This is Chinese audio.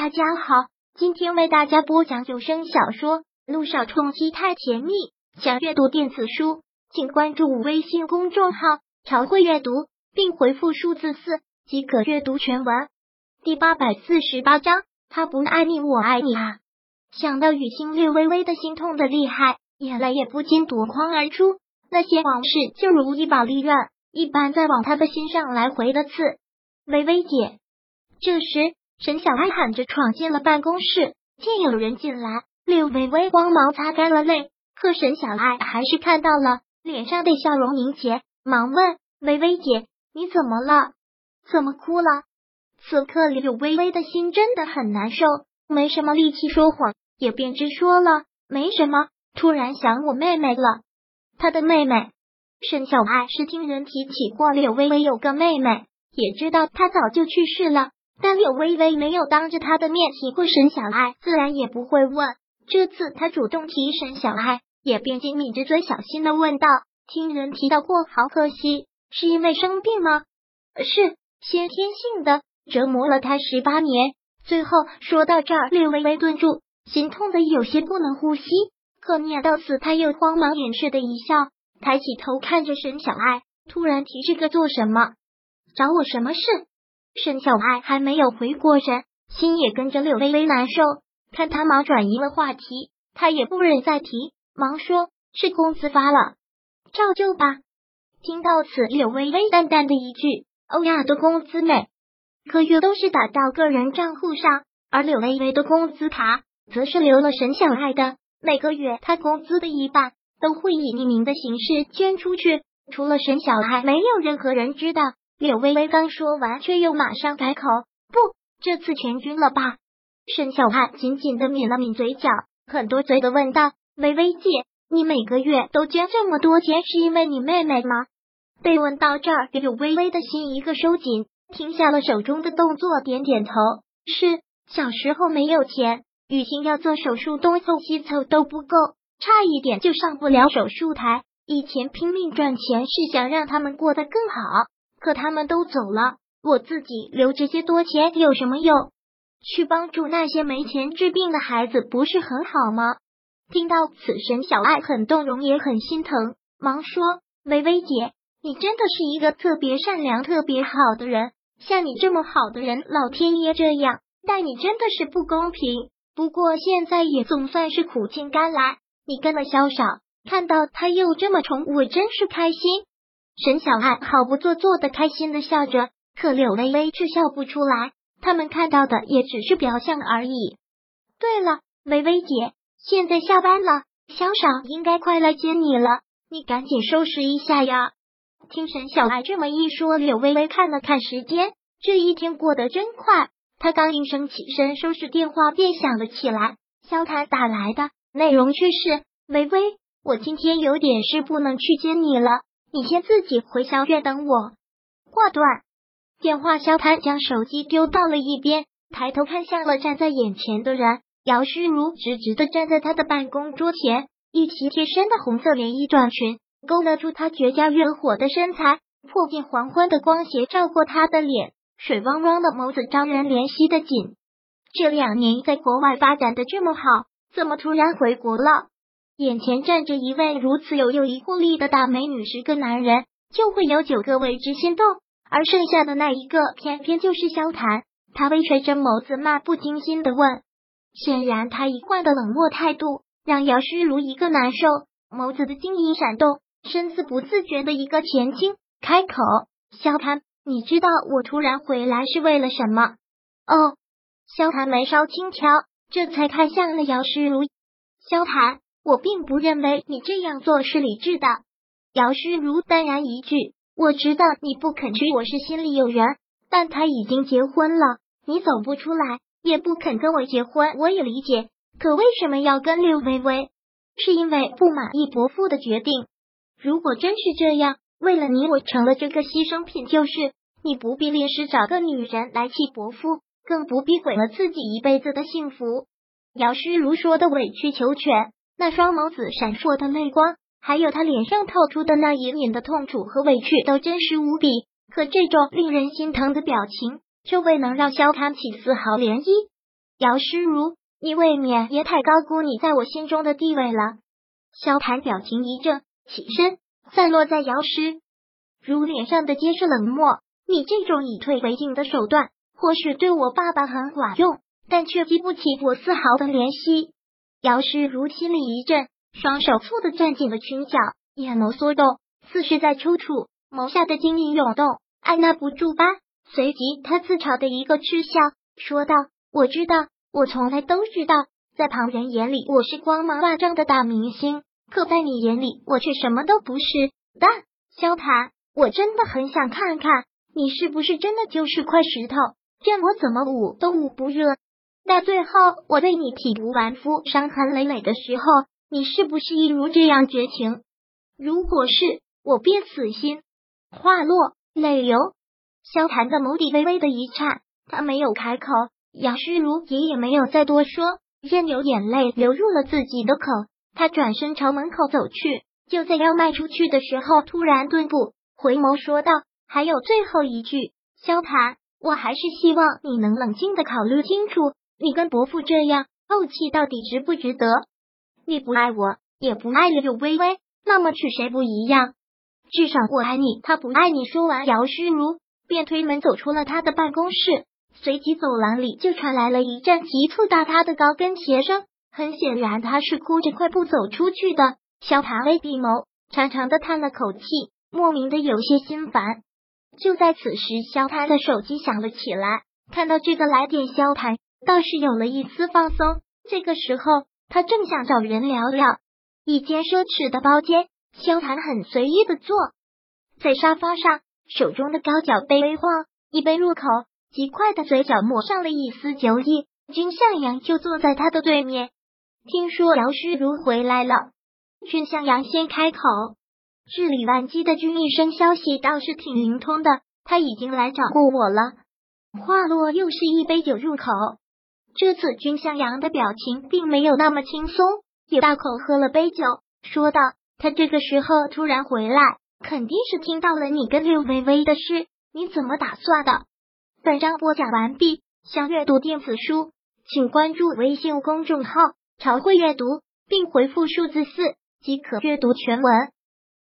大家好，今天为大家播讲有声小说《路上冲击太甜蜜》。想阅读电子书，请关注微信公众号“朝会阅读”，并回复数字四即可阅读全文。第八百四十八章，他不爱你，我爱你啊！想到雨欣略微微的心痛的厉害，眼泪也不禁夺眶而出。那些往事就如一把利刃，一般在往他的心上来回的刺。微微姐，这时。沈小爱喊着闯进了办公室，见有人进来，柳微微慌忙擦干了泪，可沈小爱还是看到了脸上的笑容凝结，忙问：“微微姐，你怎么了？怎么哭了？”此刻柳微微的心真的很难受，没什么力气说谎，也便直说了：“没什么，突然想我妹妹了。”她的妹妹沈小爱是听人提起过柳微微有个妹妹，也知道她早就去世了。但柳微微没有当着他的面提过沈小爱，自然也不会问。这次他主动提沈小爱，也便紧抿着嘴，小心的问道：“听人提到过，好可惜，是因为生病吗？”“是先天性的，折磨了他十八年。”最后说到这儿，柳微微顿住，心痛的有些不能呼吸。可念到此，他又慌忙掩饰的一笑，抬起头看着沈小爱，突然提这个做什么？找我什么事？沈小爱还没有回过神，心也跟着柳微微难受。看他忙转移了话题，他也不忍再提，忙说：“是工资发了，照旧吧。”听到此，柳微微淡淡的一句：“欧亚的工资每个月都是打到个人账户上，而柳微微的工资卡则是留了沈小爱的，每个月他工资的一半都会以匿名的形式捐出去，除了沈小爱，没有任何人知道。”柳微微刚说完，却又马上改口：“不，这次全军了吧？”沈小爱紧紧的抿了抿嘴角，很多嘴的问道：“微微姐，你每个月都捐这么多钱，是因为你妹妹吗？”被问到这儿，柳微微的心一个收紧，停下了手中的动作，点点头：“是小时候没有钱，雨欣要做手术，东凑西凑都不够，差一点就上不了手术台。以前拼命赚钱，是想让他们过得更好。”可他们都走了，我自己留这些多钱有什么用？去帮助那些没钱治病的孩子，不是很好吗？听到此，神小爱很动容，也很心疼，忙说：“薇薇姐，你真的是一个特别善良、特别好的人。像你这么好的人，老天爷这样待你，真的是不公平。不过现在也总算是苦尽甘来，你跟了萧少，看到他又这么宠我，真是开心。”沈小爱好不做作的开心的笑着，可柳微微却笑不出来。他们看到的也只是表象而已。对了，微微姐，现在下班了，小爽应该快来接你了，你赶紧收拾一下呀。听沈小爱这么一说，柳微微看了看时间，这一天过得真快。她刚应声起身收拾，电话便响了起来。萧谈打来的，内容却是：微微，我今天有点事，不能去接你了。你先自己回小院等我。挂断电话，萧谭将手机丢到了一边，抬头看向了站在眼前的人。姚诗如直直的站在他的办公桌前，一袭贴身的红色连衣短裙勾勒出她绝佳热火的身材，破镜黄昏的光斜照过她的脸，水汪汪的眸子招人怜惜的紧。这两年在国外发展的这么好，怎么突然回国了？眼前站着一位如此有诱惑力的大美女，十个男人就会有九个为之心动，而剩下的那一个偏偏就是萧谈。他微垂着眸子，漫不经心的问。显然，他一贯的冷漠态度让姚诗如一个难受，眸子的晶莹闪动，身子不自觉的一个前倾，开口：“萧谈，你知道我突然回来是为了什么？”哦，萧谈眉梢轻挑，这才看向了姚诗如。萧谈。我并不认为你这样做是理智的，姚诗如淡然一句：“我知道你不肯娶我是心里有人，但他已经结婚了，你走不出来，也不肯跟我结婚，我也理解。可为什么要跟刘微微？是因为不满意伯父的决定？如果真是这样，为了你，我成了这个牺牲品，就是你不必临时找个女人来气伯父，更不必毁了自己一辈子的幸福。”姚诗如说的委曲求全。那双眸子闪烁的泪光，还有他脸上透出的那隐隐的痛楚和委屈，都真实无比。可这种令人心疼的表情，却未能让萧谈起丝毫涟漪。姚诗如，你未免也太高估你在我心中的地位了。萧谈表情一正，起身散落在姚诗如脸上的皆是冷漠。你这种以退为进的手段，或许对我爸爸很管用，但却激不起我丝毫的怜惜。姚诗如心里一震，双手蹙的攥紧了裙角，眼眸缩动，似是在抽搐，眸下的晶莹涌动，按捺不住吧。随即，他自嘲的一个嗤笑，说道：“我知道，我从来都知道，在旁人眼里我是光芒万丈的大明星，可在你眼里，我却什么都不是。但萧谈，我真的很想看看。”你是不是真的就是块石头？任我怎么捂都捂不热。到最后我对你体无完肤、伤痕累累的时候，你是不是一如这样绝情？如果是，我便死心。话落，泪流。萧谈的眸底微微的一颤，他没有开口，杨诗如也也没有再多说，任由眼泪流入了自己的口。他转身朝门口走去，就在要迈出去的时候，突然顿步，回眸说道。还有最后一句，萧谈，我还是希望你能冷静的考虑清楚，你跟伯父这样怄气到底值不值得？你不爱我，也不爱柳微微，那么娶谁不一样？至少我爱你，他不爱你。说完，姚诗如便推门走出了他的办公室，随即走廊里就传来了一阵急促大踏的高跟鞋声。很显然，他是哭着快步走出去的。萧谈微闭眸，长长的叹了口气，莫名的有些心烦。就在此时，萧谈的手机响了起来。看到这个来电，萧谈倒是有了一丝放松。这个时候，他正想找人聊聊。一间奢侈的包间，萧谈很随意的坐在沙发上，手中的高脚杯微晃，一杯入口，极快的嘴角抹上了一丝酒意。君向阳就坐在他的对面。听说姚诗如回来了，君向阳先开口。日理万机的君一生消息倒是挺灵通的，他已经来找过我了。话落，又是一杯酒入口。这次君向阳的表情并没有那么轻松，也大口喝了杯酒，说道：“他这个时候突然回来，肯定是听到了你跟六微微的事。你怎么打算的？”本章播讲完毕。想阅读电子书，请关注微信公众号“朝会阅读”，并回复数字四即可阅读全文。